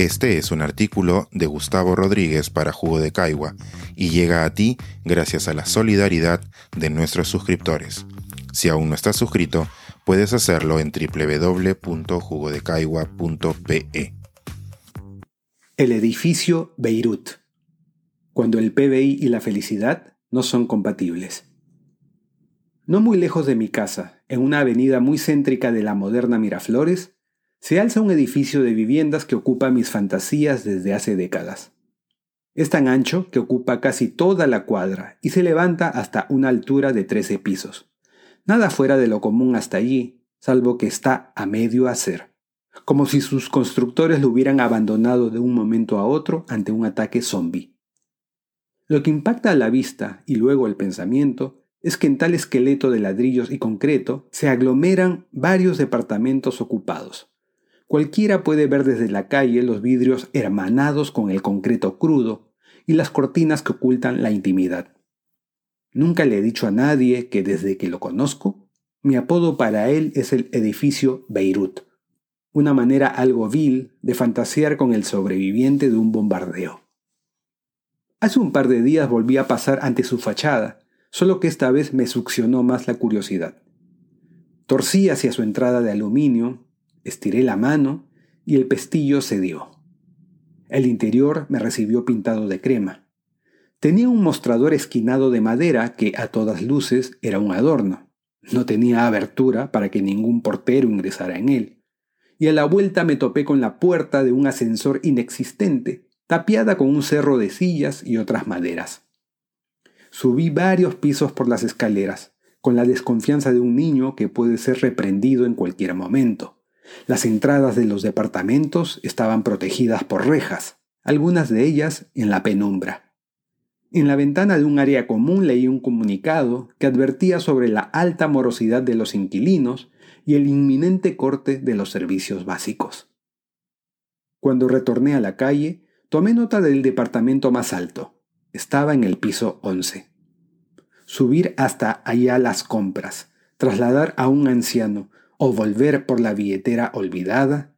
Este es un artículo de Gustavo Rodríguez para Jugo de Caigua y llega a ti gracias a la solidaridad de nuestros suscriptores. Si aún no estás suscrito, puedes hacerlo en www.jugodecaigua.pe. El edificio Beirut. Cuando el PBI y la felicidad no son compatibles. No muy lejos de mi casa, en una avenida muy céntrica de la moderna Miraflores, se alza un edificio de viviendas que ocupa mis fantasías desde hace décadas. Es tan ancho que ocupa casi toda la cuadra y se levanta hasta una altura de 13 pisos. Nada fuera de lo común hasta allí, salvo que está a medio hacer, como si sus constructores lo hubieran abandonado de un momento a otro ante un ataque zombie. Lo que impacta a la vista y luego el pensamiento es que en tal esqueleto de ladrillos y concreto se aglomeran varios departamentos ocupados, Cualquiera puede ver desde la calle los vidrios hermanados con el concreto crudo y las cortinas que ocultan la intimidad. Nunca le he dicho a nadie que desde que lo conozco, mi apodo para él es el edificio Beirut, una manera algo vil de fantasear con el sobreviviente de un bombardeo. Hace un par de días volví a pasar ante su fachada, solo que esta vez me succionó más la curiosidad. Torcí hacia su entrada de aluminio Estiré la mano y el pestillo cedió. El interior me recibió pintado de crema. Tenía un mostrador esquinado de madera que a todas luces era un adorno. No tenía abertura para que ningún portero ingresara en él. Y a la vuelta me topé con la puerta de un ascensor inexistente, tapiada con un cerro de sillas y otras maderas. Subí varios pisos por las escaleras, con la desconfianza de un niño que puede ser reprendido en cualquier momento. Las entradas de los departamentos estaban protegidas por rejas, algunas de ellas en la penumbra. En la ventana de un área común leí un comunicado que advertía sobre la alta morosidad de los inquilinos y el inminente corte de los servicios básicos. Cuando retorné a la calle, tomé nota del departamento más alto. Estaba en el piso 11. Subir hasta allá las compras, trasladar a un anciano, o volver por la billetera olvidada,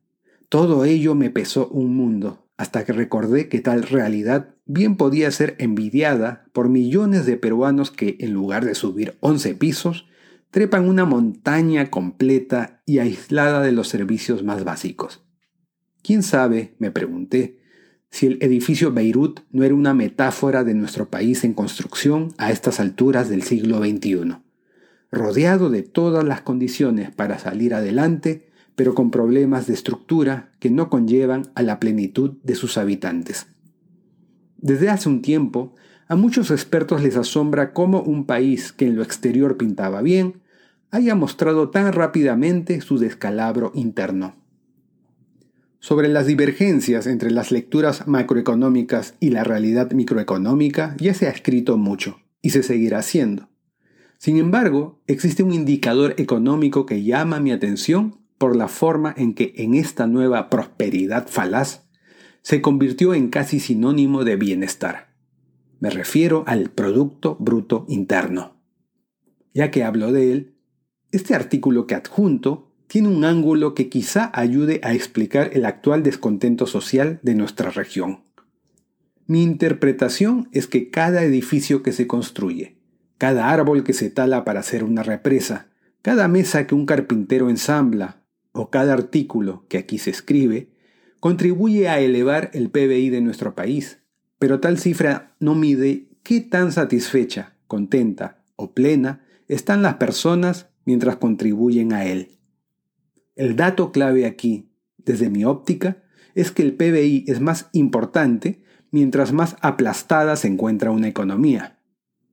todo ello me pesó un mundo, hasta que recordé que tal realidad bien podía ser envidiada por millones de peruanos que, en lugar de subir 11 pisos, trepan una montaña completa y aislada de los servicios más básicos. ¿Quién sabe, me pregunté, si el edificio Beirut no era una metáfora de nuestro país en construcción a estas alturas del siglo XXI? Rodeado de todas las condiciones para salir adelante, pero con problemas de estructura que no conllevan a la plenitud de sus habitantes. Desde hace un tiempo, a muchos expertos les asombra cómo un país que en lo exterior pintaba bien, haya mostrado tan rápidamente su descalabro interno. Sobre las divergencias entre las lecturas macroeconómicas y la realidad microeconómica ya se ha escrito mucho, y se seguirá haciendo. Sin embargo, existe un indicador económico que llama mi atención por la forma en que en esta nueva prosperidad falaz se convirtió en casi sinónimo de bienestar. Me refiero al Producto Bruto Interno. Ya que hablo de él, este artículo que adjunto tiene un ángulo que quizá ayude a explicar el actual descontento social de nuestra región. Mi interpretación es que cada edificio que se construye, cada árbol que se tala para hacer una represa, cada mesa que un carpintero ensambla o cada artículo que aquí se escribe, contribuye a elevar el PBI de nuestro país, pero tal cifra no mide qué tan satisfecha, contenta o plena están las personas mientras contribuyen a él. El dato clave aquí, desde mi óptica, es que el PBI es más importante mientras más aplastada se encuentra una economía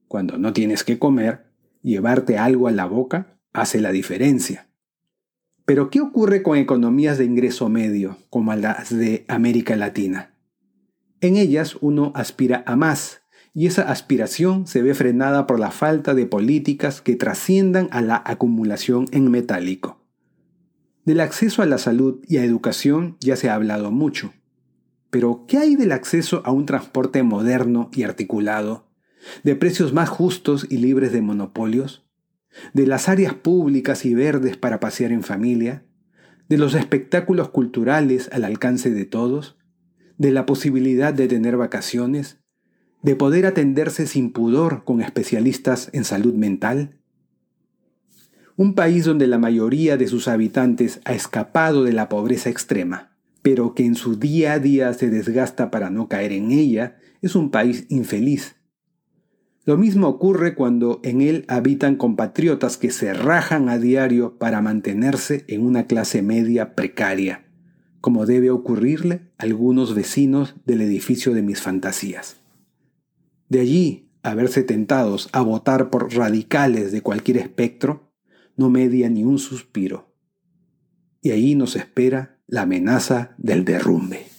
cuando no tienes que comer, llevarte algo a la boca hace la diferencia. Pero ¿qué ocurre con economías de ingreso medio, como las de América Latina? En ellas uno aspira a más, y esa aspiración se ve frenada por la falta de políticas que trasciendan a la acumulación en metálico. Del acceso a la salud y a educación ya se ha hablado mucho. Pero, ¿qué hay del acceso a un transporte moderno y articulado de precios más justos y libres de monopolios, de las áreas públicas y verdes para pasear en familia, de los espectáculos culturales al alcance de todos, de la posibilidad de tener vacaciones, de poder atenderse sin pudor con especialistas en salud mental? Un país donde la mayoría de sus habitantes ha escapado de la pobreza extrema, pero que en su día a día se desgasta para no caer en ella, es un país infeliz. Lo mismo ocurre cuando en él habitan compatriotas que se rajan a diario para mantenerse en una clase media precaria, como debe ocurrirle a algunos vecinos del edificio de mis fantasías. De allí a verse tentados a votar por radicales de cualquier espectro, no media ni un suspiro. Y ahí nos espera la amenaza del derrumbe.